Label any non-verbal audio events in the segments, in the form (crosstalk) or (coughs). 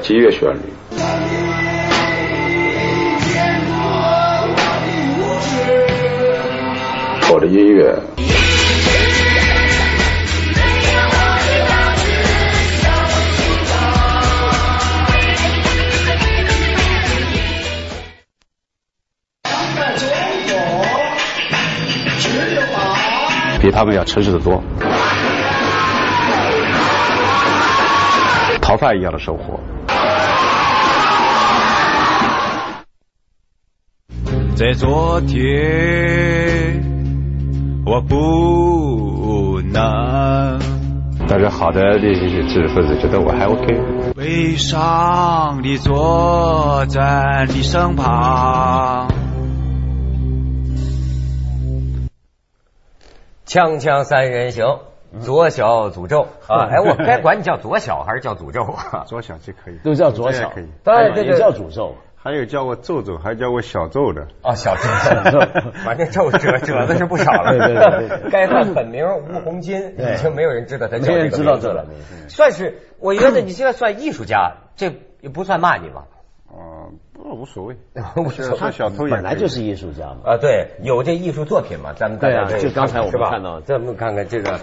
我一直在节约旋律。我的音乐。比他们要诚实的多，逃犯一样的生活。在昨天，我不能。但是好的那些知识分子觉得我还 OK。悲伤地坐在你身旁。锵锵三人行，左小诅咒啊！哎，我该管你叫左小还是叫诅咒啊？(laughs) 左小就可以，都叫左小可以。当然，这个叫诅咒，还有叫我皱皱，还叫我小皱的。哦，小皱，反正皱褶褶子是不少了。对对对，该他本名吴红金，已经没有人知道他叫这个知道这了。算是，我觉得你现在算艺术家，这也不算骂你吧？哦，不无所谓，无所谓。(laughs) 算小偷也本来就是艺术家嘛。啊，对，有这艺术作品嘛？咱们对啊，就刚才我们看到，咱们看看这个，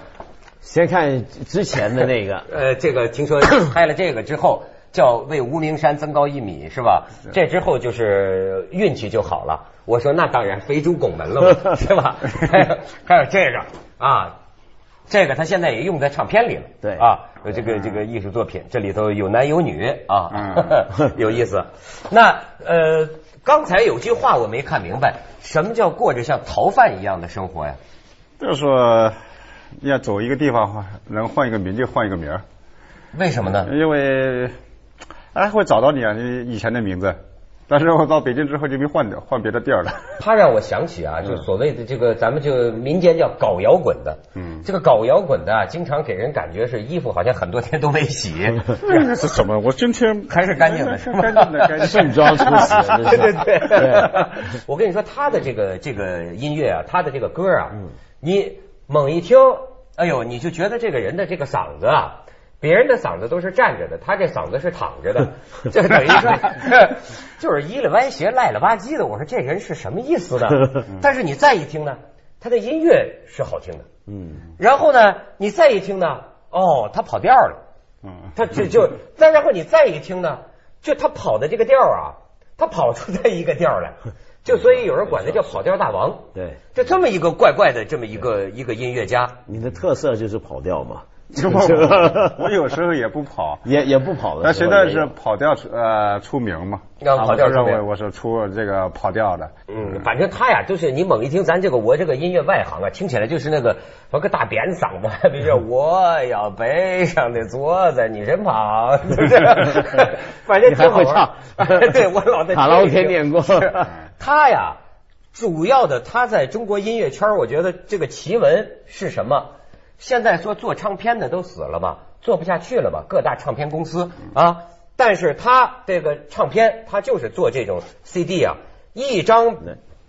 先看之前的那个，呃，这个听说拍了这个之后，叫为无名山增高一米，是吧？这之后就是运气就好了。我说那当然，肥猪拱门了嘛，(laughs) 是吧？还有这个啊。这个他现在也用在唱片里了，对啊，这个这个艺术作品，这里头有男有女啊，(laughs) 有意思。那呃，刚才有句话我没看明白，什么叫过着像逃犯一样的生活呀？就是说，要走一个地方，能换一个名就换一个名儿。为什么呢？因为哎会找到你啊，你以前的名字。但是我到北京之后就没换掉，换别的地儿了。(laughs) 他让我想起啊，就所谓的这个，咱们就民间叫搞摇滚的。嗯。这个搞摇滚的啊，经常给人感觉是衣服好像很多天都没洗。这 (laughs) 是什么？我今天还是干净的，是吗？干净的，干净。盛装出席。对对 (laughs) 对。我跟你说，他的这个这个音乐啊，他的这个歌啊，你猛一听，哎呦，你就觉得这个人的这个嗓子啊。别人的嗓子都是站着的，他这嗓子是躺着的，(laughs) 就等于说 (laughs) 就是依了歪斜、赖了吧唧的。我说这人是什么意思呢？但是你再一听呢，他的音乐是好听的，嗯。然后呢，你再一听呢，哦，他跑调了，嗯。他就就再然后你再一听呢，就他跑的这个调啊，他跑出来一个调来，(laughs) 就所以有人管他叫跑调大王。对，就这么一个怪怪的这么一个一个音乐家。你的特色就是跑调嘛。(laughs) (laughs) 我有时候也不跑，也也不跑的。那现在是跑调出呃出名嘛？要跑调出名，我是出这个跑调的。嗯，反正他呀，就是你猛一听，咱这个我这个音乐外行啊，听起来就是那个我个大扁嗓子，(laughs) 比如说我要背上的坐在你身旁，是不是？反正挺好唱。对我老在卡拉 OK 念过。他呀，主要的他在中国音乐圈，我觉得这个奇闻是什么？现在说做唱片的都死了嘛，做不下去了嘛，各大唱片公司啊。但是他这个唱片，他就是做这种 CD 啊，一张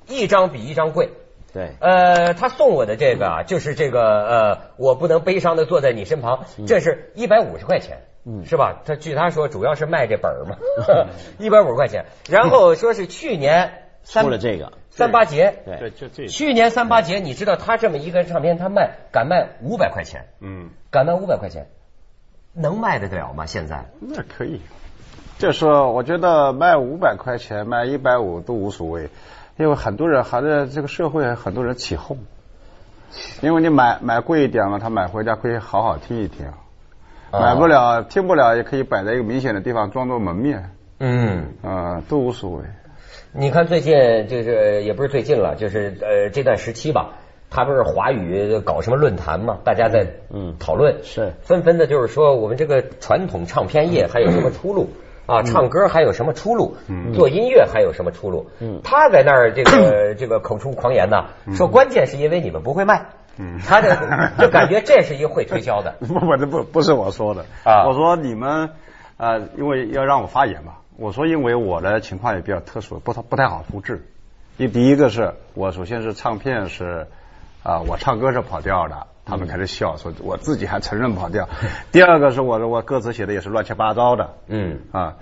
一张比一张贵。对，呃，他送我的这个啊，就是这个呃，我不能悲伤的坐在你身旁，这是一百五十块钱，嗯，是吧？他据他说，主要是卖这本儿嘛，(laughs) (laughs) 一百五十块钱。然后说是去年出了这个。三八节，对，就这。去年三八节，你知道他这么一个唱片，他卖敢卖五百块钱，嗯，敢卖五百块钱，能卖得了吗？现在？那可以，就说我觉得卖五百块钱，卖一百五都无所谓，因为很多人还在这个社会，很多人起哄，因为你买买贵一点嘛，他买回家可以好好听一听，买不了听不了也可以摆在一个明显的地方装作门面，嗯，啊，都无所谓。你看最近就是也不是最近了，就是呃这段时期吧，他不是华语搞什么论坛嘛，大家在嗯。讨论，是。纷纷的，就是说我们这个传统唱片业还有什么出路？啊？唱歌还有什么出路？做音乐还有什么出路？嗯，他在那儿这个 (coughs) 这个口出狂言呢，说关键是因为你们不会卖，嗯，他这就感觉这是一个会推销的。(laughs) 不不不不是我说的。啊，我说你们呃，因为要让我发言嘛。我说，因为我的情况也比较特殊，不太不太好复制。你第一个是我首先是唱片是啊，我唱歌是跑调的，他们开始笑，说我自己还承认跑调。第二个是我我歌词写的也是乱七八糟的，嗯，啊，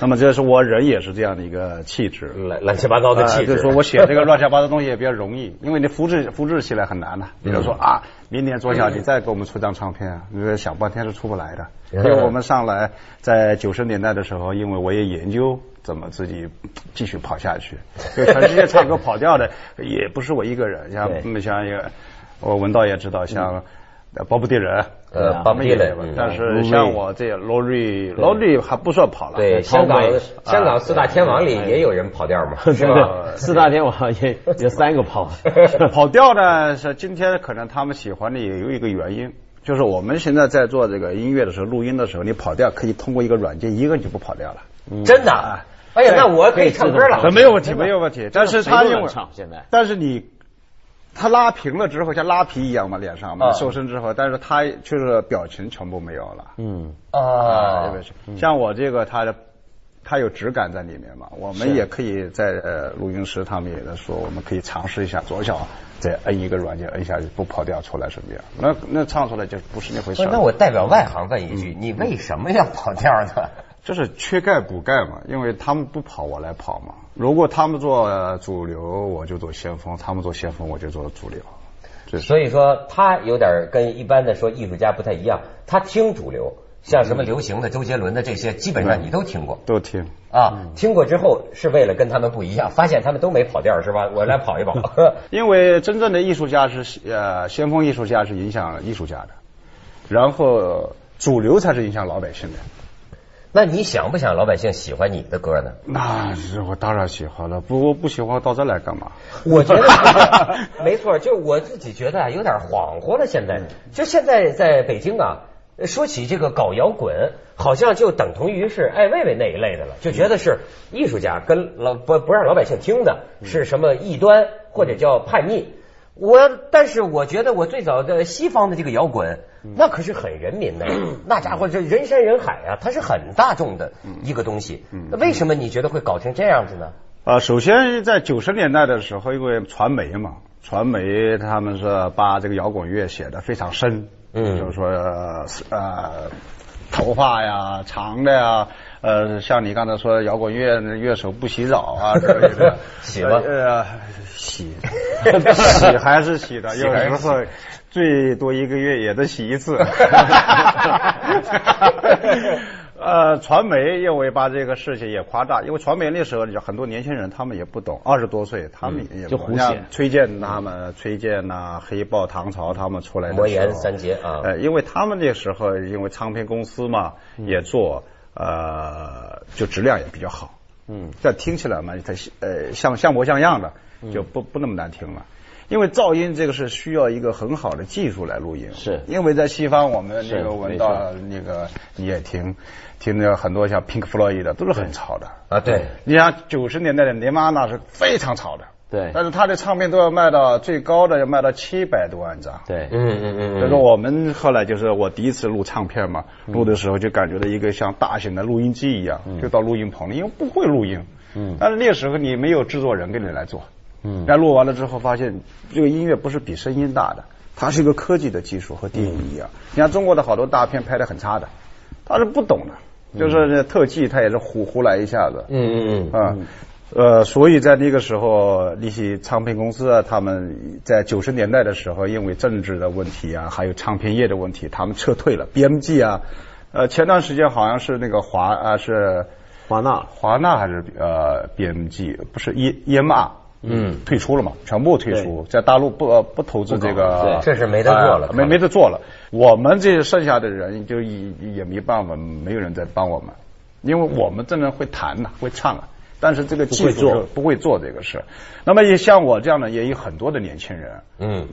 那么这是我人也是这样的一个气质。乱乱七八糟的气质。啊就是说我写这个乱七八糟的东西也比较容易，因为你复制复制起来很难呐、比如说啊，明年左小你再给我们出张唱片，你这想半天是出不来的。因为我们上来在九十年代的时候，因为我也研究怎么自己继续跑下去，就全世界唱歌跑调的也不是我一个人，像对像一个我文道也知道，像呃鲍勃迪伦。呃但是像我这 Lori Lori 还不算跑了，对，香港香港四大天王里也有人跑调嘛，(laughs) 是吧？(laughs) 四大天王也有三个跑，(laughs) 跑调呢是今天可能他们喜欢的也有一个原因，就是我们现在在做这个音乐的时候，录音的时候，你跑调可以通过一个软件，一个你就不跑调了，真的啊。哎呀，那我可以唱歌了。没有问题，没有问题。但是他但是你他拉平了之后，像拉皮一样嘛，脸上嘛，啊。瘦身之后，但是他就是表情全部没有了。嗯，啊像我这个，他的它有质感在里面嘛，我们也可以在呃录音师他们也在说，我们可以尝试一下左脚再摁一个软件，摁一下去不跑调出来什么样？那那唱出来就不是那回事那我代表外行问一句，你为什么要跑调呢？就是缺钙补钙嘛，因为他们不跑，我来跑嘛。如果他们做呃主流，我就做先锋；他们做先锋，我就做主流。所以说他有点跟一般的说艺术家不太一样，他听主流，像什么流行的周杰伦的这些，基本上你都听过都听。啊。听过之后是为了跟他们不一样，发现他们都没跑调是吧？我来跑一跑。(laughs) 因为真正的艺术家是呃先锋艺术家是影响艺术家的，然后主流才是影响老百姓的。那你想不想老百姓喜欢你的歌呢？那是我当然喜欢了，不过不喜欢到这来干嘛？我觉得 (laughs) 没错，就我自己觉得啊，有点恍惚了。现在就现在在北京啊，说起这个搞摇滚，好像就等同于是艾薇薇那一类的了，就觉得是艺术家跟老不不让老百姓听的是什么异端或者叫叛逆。我但是我觉得我最早的西方的这个摇滚，那可是很人民的，(clears throat) 那家伙这人山人海啊，它是很大众的一个东西。那为什么你觉得会搞成这样子呢？呃，首先在九十年代的时候，因为传媒嘛，传媒他们是把这个摇滚乐写的非常深，嗯就是说呃头发呀长的呀，呃像你刚才说的摇滚乐乐手不洗澡啊之类的，洗吧。呃洗 (laughs) 洗还是洗的，有时候最多一个月也得洗一次。(laughs) (laughs) 呃，传媒因为把这个事情也夸大，因为传媒那时候有很多年轻人，他们也不懂，二十多岁，他们也不懂就胡崔健他们、崔健呐、黑豹、唐朝他们出来的魔岩三杰啊。呃，因为他们那时候因为唱片公司嘛也做，呃，就质量也比较好，嗯，但听起来嘛，它呃像像模像样的，就不不那么难听了。因为噪音这个是需要一个很好的技术来录音，是。因为在西方我们那个闻没到那个你也听，听着很多像 Pink Floyd 的都是很吵的。啊，对，你像九十年代的尼玛那是非常吵的，对。但是他的唱片都要卖到最高的要卖到七百多万张，对，嗯嗯嗯所以说我们后来就是我第一次录唱片嘛，录的时候就感觉到一个像大型的录音机一样，就到录音棚里，因为不会录音，嗯。但是那时候你没有制作人给你来做，嗯。那录完了之后发现这个音乐不是比声音大的，它是一个科技的技术和电影一样。你看中国的好多大片拍的很差的，他是不懂的，就是这特技他也是胡胡来一下子，嗯嗯嗯。啊。呃，所以在那个时候，那些唱片公司啊，他们在九十年代的时候，因为政治的问题啊，还有唱片业的问题，他们撤退了。BMG 啊，呃，前段时间好像是那个华啊是华纳华纳还是呃 BMG 不是 E EMR 嗯退出了嘛，全部退出，在大陆不呃不投资这个，对这是没得做了呃没没得做了。我们这剩下的人就也也没办法，没有人在帮我们，因为我们真的会弹呐、会唱啊。但是这个技术不会做。是不会做这个事，那么也像我这样的也有很多的年轻人，嗯。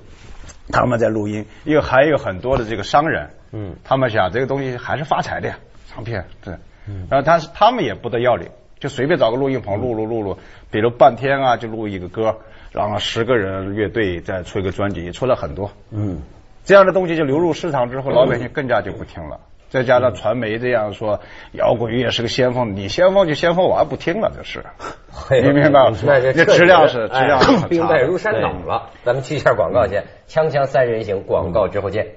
他们在录音，又还有很多的这个商人，嗯，他们想这个东西还是发财的呀，唱片对，然后他是他们也不得要领，就随便找个录音棚录录录录，比如半天啊就录一个歌，然后十个人乐队再出一个专辑，出了很多，嗯，这样的东西就流入市场之后，老百姓更加就不听了。再加上传媒这样说，摇滚乐是个先锋，你先锋就先锋，我还不听了，这是。(laughs) 你明白吗？那这那质量是质量是很。兵败如山倒了。咱们去一下广告去，锵锵三人行，广告之后见。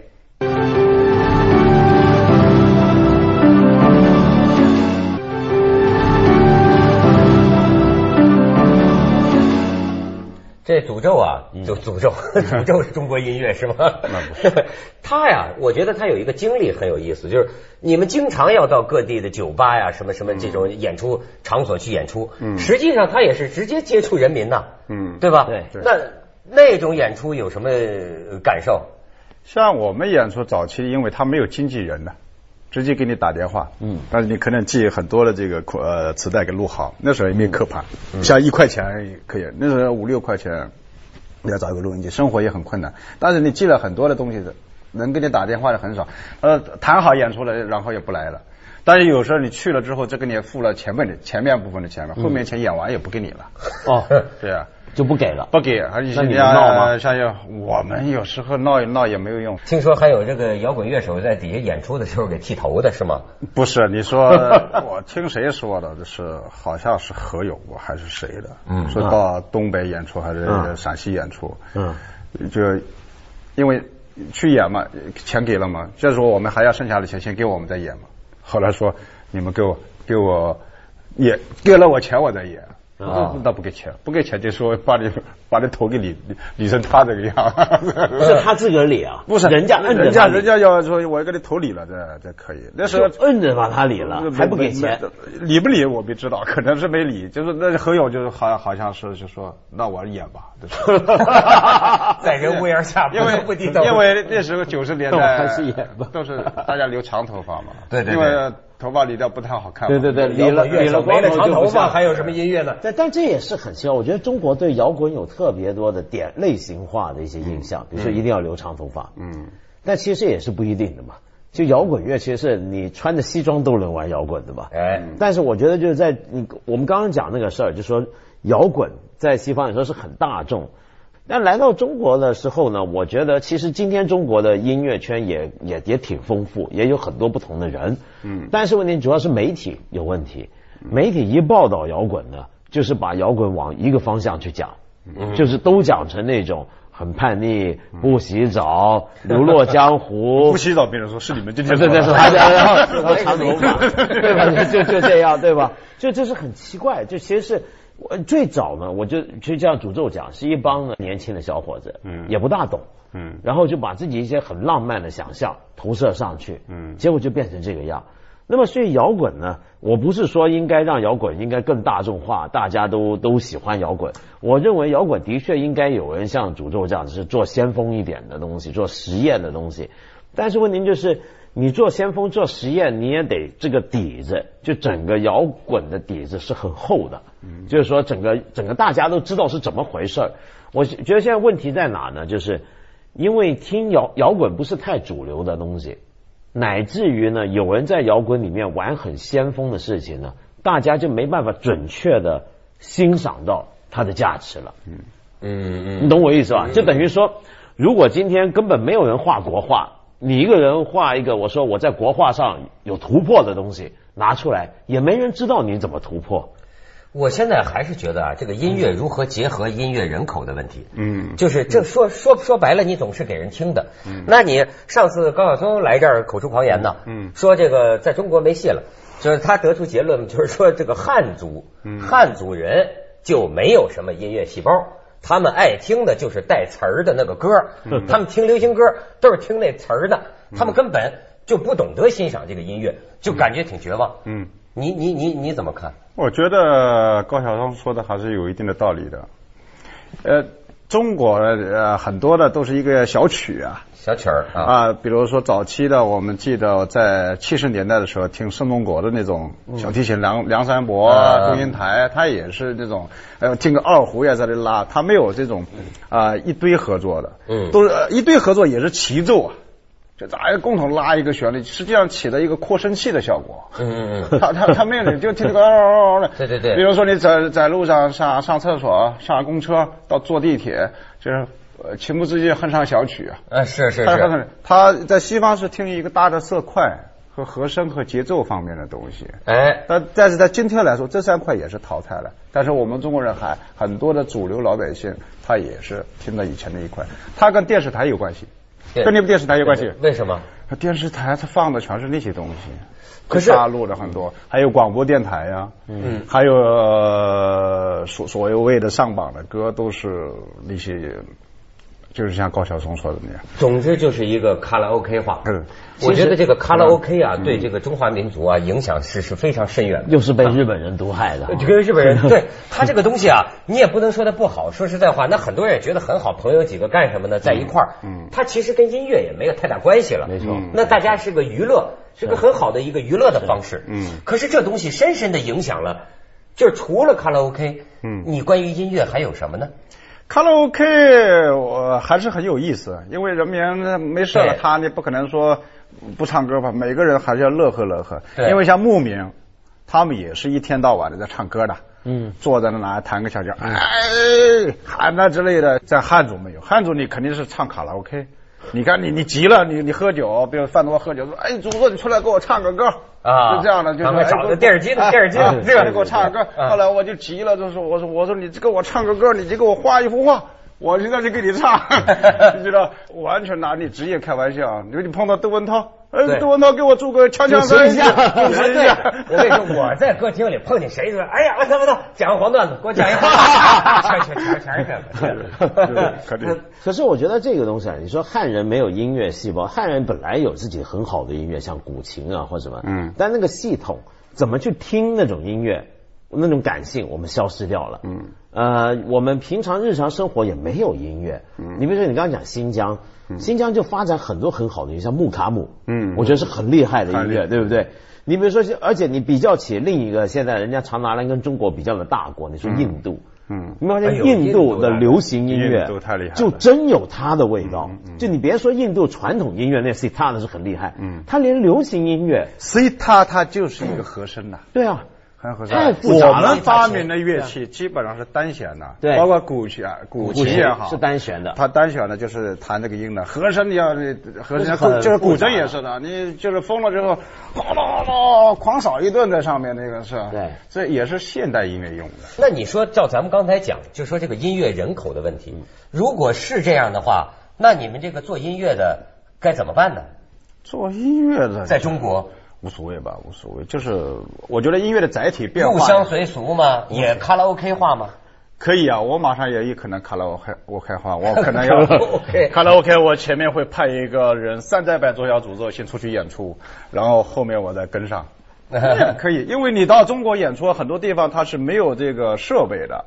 这诅咒啊，就诅咒，诅咒是中国音乐是吗？那不是。(laughs) 他呀，我觉得他有一个经历很有意思，就是你们经常要到各地的酒吧呀，什么什么这种演出场所去演出，嗯实际上他也是直接接触人民呐，嗯对吧？对对那那种演出有什么呃感受？像我们演出早期，因为他没有经纪人呢，直接给你打电话，嗯。但是你可能记很多的这个呃磁带给录好，那时候也没有刻盘，像一块钱可以，那时候五六块钱你要找一个录音机，生活也很困难，但是你记了很多的东西的，能给你打电话的很少，呃，谈好演出了，然后也不来了。但是有时候你去了之后，这给你付了前面的前面部分的钱了，后面钱演完也不给你了。哦，(laughs) 对啊，就不给了。不给，而且那你们闹吗像像我们有时候闹一闹也没有用。听说还有这个摇滚乐手在底下演出的时候给剃头的是吗？不是，你说 (laughs) 我听谁说的？就是好像是何勇还是谁的？嗯说到东北演出还是嗯陕西演出，嗯，就因为去演嘛，钱给了嘛，这时候我们还要剩下的钱先给我们再演嘛。后来说你们给我给我也给了我钱我再演。啊。那不给钱，不给钱就说把你 (laughs) 把你头给理理理成他这个样，(laughs) 不是他自个儿理啊，不是。人家摁着人家人家要说我要给你头理了，这这可以。那时候摁着把他理了，还不给钱。，理不理我不知道，(laughs) 可能是没理。就是那何勇就是好像好像是就说那我演吧，就是。在人屋檐下因为不低头因为那时候九十年代还是演吧。都是大家留长头发嘛，对对对。因为头发理掉不太好看。对对对，理了理了光头长头发，还有什么音乐呢？但但这也是很奇怪，我觉得中国对摇滚有特别多的点类型化的一些印象，比如说一定要留长头发，嗯，但其实也是不一定的嘛。就摇滚乐其实是你穿着西装都能玩摇滚的嘛。哎，但是我觉得就是在你我们刚刚讲那个事儿，就说摇滚在西方来说是很大众，但来到中国的时候呢，我觉得其实今天中国的音乐圈也也也挺丰富，也有很多不同的人。嗯但是问题主要是媒体有问题，媒体一报道摇滚呢，就是把摇滚往一个方向去讲，就是都讲成那种。很叛逆，不洗澡，(laughs) 流落江湖，不洗澡，别人说是你们今天对对对，他 (laughs) 然后然后长头发，对吧？就就这样，对吧？就这是很奇怪，就其实是我最早呢，我就就这样诅咒讲，是一帮呢年轻的小伙子，嗯也不大懂，嗯然后就把自己一些很浪漫的想象投射上去，嗯结果就变成这个样。那么所以摇滚呢，我不是说应该让摇滚应该更大众化，大家都都喜欢摇滚。我认为摇滚的确应该有人像诅咒这样，是做先锋一点的东西，做实验的东西。但是问题就是，你做先锋做实验，你也得这个底子，就整个摇滚的底子是很厚的。就是说，整个整个大家都知道是怎么回事儿。我觉得现在问题在哪呢？就是因为听摇摇滚不是太主流的东西，乃至于呢，有人在摇滚里面玩很先锋的事情呢，大家就没办法准确的欣赏到它的价值了。嗯嗯你懂我意思吧？就等于说，如果今天根本没有人画国画，你一个人画一个，我说我在国画上有突破的东西拿出来，也没人知道你怎么突破。我现在还是觉得啊，这个音乐如何结合音乐人口的问题，嗯就是这说说说白了，你总是给人听的。嗯那你上次高晓松来这儿口出狂言呢，嗯说这个在中国没戏了，就是他得出结论，就是说这个汉族，嗯汉族人就没有什么音乐细胞。他们爱听的就是带词儿的那个歌，他们听流行歌都是听那词儿的，他们根本就不懂得欣赏这个音乐，就感觉挺绝望。嗯，你你你你怎么看？我觉得高晓松说的还是有一定的道理的。呃，中国呃很多的都是一个小曲啊。小曲儿啊，啊，比如说早期的，我们记得在七十年代的时候听孙中国的那种小提琴，梁梁山伯、啊祝英台，他也是那种，呃，听个二胡也在那拉，他没有这种啊、一堆合作的，嗯。都是、呃一堆合作也是齐奏啊，就大家共同拉一个旋律，实际上起了一个扩声器的效果。嗯嗯嗯。(laughs) 他他他没有你就听那个嗷嗷嗷的，对对对比如说你在在路上上上厕所、上公车、到坐地铁，就是呃情不自禁哼上小曲啊。啊，是是他是，他他在西方是听一个大的色块和和声和节奏方面的东西。哎，但但是在今天来说，这三块也是淘汰了。但是我们中国人还很多的主流老百姓，他也是听到以前那一块，他跟电视台有关系，对跟那部电视台有关系。为什么？电视台它放的全是那些东西，可是大陆的很多，还有广播电台呀、嗯还有、呃所所谓的上榜的歌都是那些，就是像高晓松说的那样。总之就是一个卡拉 OK 化。嗯我觉得这个卡拉 OK 啊，对这个中华民族啊影响是是非常深远的。又是被日本人毒害的。(laughs) 这个日本人 (laughs) 对他这个东西啊，你也不能说他不好。说实在话，那很多人也觉得很好，朋友几个干什么呢？在一块儿，嗯它其实跟音乐也没有太大关系了。没错那大家是个娱乐，是个很好的一个娱乐的方式。嗯可是这东西深深的影响了，就是除了卡拉 OK，嗯你关于音乐还有什么呢？卡拉 OK 我还是很有意思，因为人民没事了，他你不可能说不唱歌吧，每个人还是要乐呵乐呵。因为像牧民，他们也是一天到晚的在唱歌的。嗯，坐在那拿弹个小调，哎，喊那之类的。在汉族没有，汉族你肯定是唱卡拉 OK。你看你你急了，你你喝酒，比如饭桌喝酒，说哎，祖宗你出来给我唱个歌啊就这样的，就是哎找个电视机的啊电视机的啊这个给我唱个歌。啊后来我就急了，就说我说我说你给我唱个歌，你就给我画一幅画。我现在就给你唱，(laughs) 你知道，完全拿你职业开玩笑。你说你碰到窦文涛，对哎，窦文涛给我做个锵锵三人行，主 (laughs) 持一对下。我跟你说，我在歌厅里碰见谁说，哎呀，我操我操，讲个黄段子，给我讲一个，全全全全是这个。肯定。可是我觉得这个东西啊，你说汉人没有音乐细胞，汉人本来有自己很好的音乐，像古琴啊或什么，嗯但那个系统怎么去听那种音乐，那种感性我们消失掉了，嗯，呃，我们平常日常生活也没有音乐，嗯。你比如说你刚刚讲新疆，新疆就发展很多很好的音乐，像木卡姆，嗯我觉得是很厉害的音乐，对不对？你比如说，而且你比较起另一个现在人家常拿来跟中国比较的大国，你说印度，嗯。你发现印度的流行音乐印度太厉害了。就真有它的味道。就你别说印度传统音乐那 C 他的是很厉害，嗯。他连流行音乐，，sitar 它就是一个和声呐。对啊，很合适。太复杂了我们发明的乐器基本上是单弦的，对。包括古弦、古琴也好，是单弦的。它单弦的就是弹这个音的，和声你要和声就是古筝也是的，你就是疯了之后，哗啦啦狂扫一顿在上面，那个是，对，这也是现代音乐用的。那你说，照咱们刚才讲，就说这个音乐人口的问题，如果是这样的话，那你们这个做音乐的该怎么办呢？做音乐的在中国无所谓吧，无所谓，就是我觉得音乐的载体变化入乡随俗嘛？也卡拉 OK 化嘛？可以啊，我马上也有可能卡拉 OK 我开化，我 (laughs) 可能要卡拉 OK，我前面会派一个人山寨版左小诅咒先出去演出，然后后面我再跟上。(laughs) 可以，因为你到中国演出，很多地方它是没有这个设备的，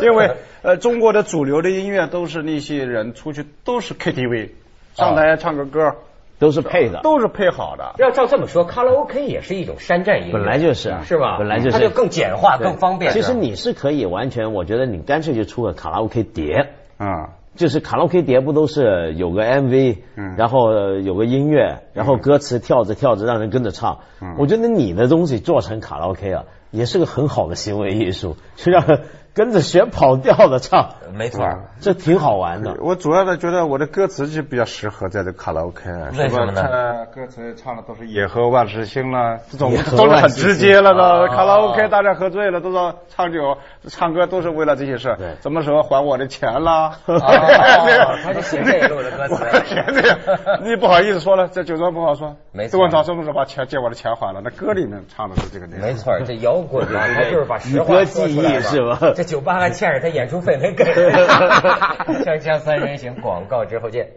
因为 (laughs) 呃中国的主流的音乐都是那些人出去都是 KTV，上台唱个歌，都是配的，都是配好的。要照这么说，卡拉 OK 也是一种山寨音乐，本来就是啊是吧？本来就是它就更简化、更方便。其实你是可以完全，我觉得你干脆就出个卡拉 OK 碟。嗯，就是卡拉 OK 碟不都是有个 MV，嗯然后呃有个音乐，然后歌词跳着跳着让人跟着唱。嗯我觉得你的东西做成卡拉 OK 啊，也是个很好的行为艺术，就让人跟着学跑调的唱，没错。这挺好玩的。我主要的觉得我的歌词就比较适合在这卡拉 OK，为什么呢歌词唱的都是野鹤万事兴啦，这种都是很直接了啊的。卡拉 OK 大家喝醉了都说唱酒唱歌都是为了这些事对，什么时候还我的钱啦？(laughs) 哦他就写这一路的歌词 (laughs) 写这个，你不好意思说了，在酒庄不好说。没错窦文涛什么时候把钱借我的钱还了？那歌里面唱的是这个内容。没错，这摇滚啊，(laughs) 他就是把实宇话歌记忆说出来了是吧这酒吧还欠着他演出费没给。(laughs) 锵锵三人行，广告之后见。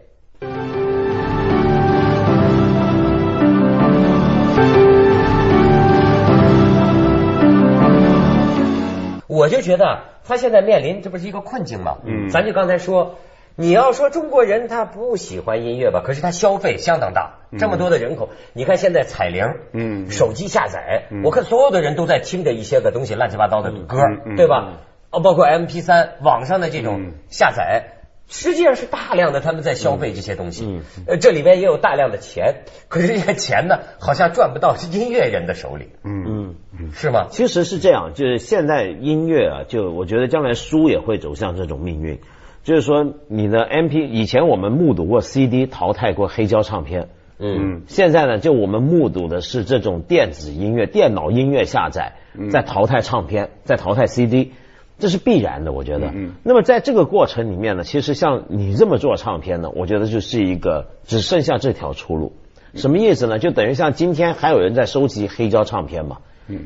我就觉得他现在面临这不是一个困境吗？嗯咱就刚才说，你要说中国人他不喜欢音乐吧，可是他消费相当大，这么多的人口，你看现在彩铃，嗯手机下载，嗯我看所有的人都在听着一些个东西，乱七八糟的歌，对吧？哦，包括 MP 三网上的这种嗯。下载。实际上是大量的他们在消费这些东西，嗯。呃，这里边也有大量的钱，可是这些钱呢，好像赚不到音乐人的手里，嗯。嗯，是吗？其实是这样，就是现在音乐啊，就我觉得将来书也会走向这种命运，就是说你的 MP，以前我们目睹过 CD 淘汰过黑胶唱片，嗯。现在呢，就我们目睹的是这种电子音乐、电脑音乐下载，在淘汰唱片，在淘汰 CD，这是必然的，我觉得。那么在这个过程里面呢，其实像你这么做唱片呢，我觉得就是一个只剩下这条出路。什么意思呢？就等于像今天还有人在收集黑胶唱片嘛。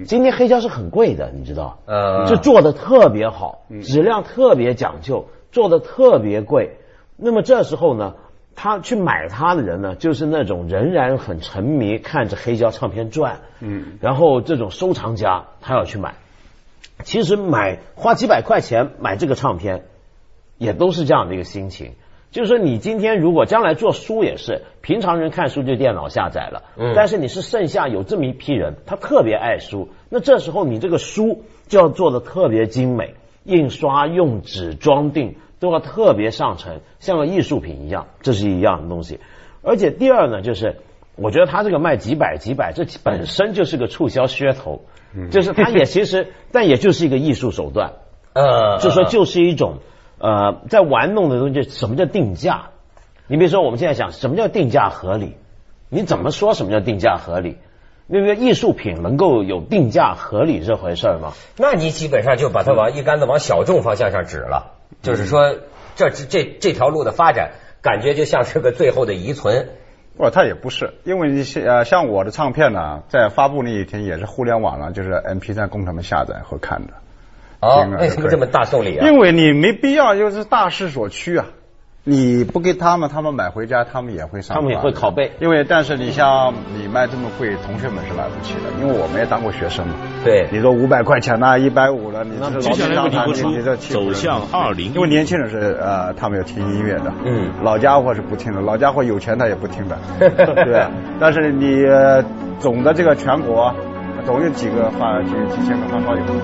今天黑胶是很贵的，你知道？呃就做的特别好，质量特别讲究，做的特别贵。那么这时候呢，他去买它的人呢，就是那种仍然很沉迷看着黑胶唱片转，嗯，然后这种收藏家他要去买。其实买花几百块钱买这个唱片，也都是这样的一个心情。就是说，你今天如果将来做书也是，平常人看书就电脑下载了，嗯但是你是剩下有这么一批人，他特别爱书，那这时候你这个书就要做的特别精美，印刷、用纸、装订都要特别上乘，像个艺术品一样，这是一样的东西。而且第二呢，就是我觉得他这个卖几百几百，这本身就是个促销噱头，就是他也其实，(laughs) 但也就是一个艺术手段。呃，就说就是一种呃，在玩弄的东西，什么叫定价？你比如说，我们现在想什么叫定价合理？你怎么说什么叫定价合理？那个艺术品能够有定价合理这回事儿吗？那你基本上就把它往一竿子往小众方向上指了，就是说这这这这条路的发展，感觉就像是个最后的遗存。不，他也不是，因为你像呃像我的唱片呢，在发布那一天也是互联网上就是 MP 3供他们下载和看的。为什么这么大送礼啊？因为你没必要，就是大势所趋啊。你不给他们，他们买回家，他们也会上，他们也会拷贝。因为但是你像你卖这么贵，同学们是买不起的，因为我们也当过学生嘛。对你说五百块钱呐，一百五了，你这老年为你播出人你这走向2015因为年轻人是呃，他们要听音乐的，嗯老家伙是不听的，老家伙有钱他也不听的，(laughs) 对。但是你呃总的这个全国总有几个发几几千个发烧友。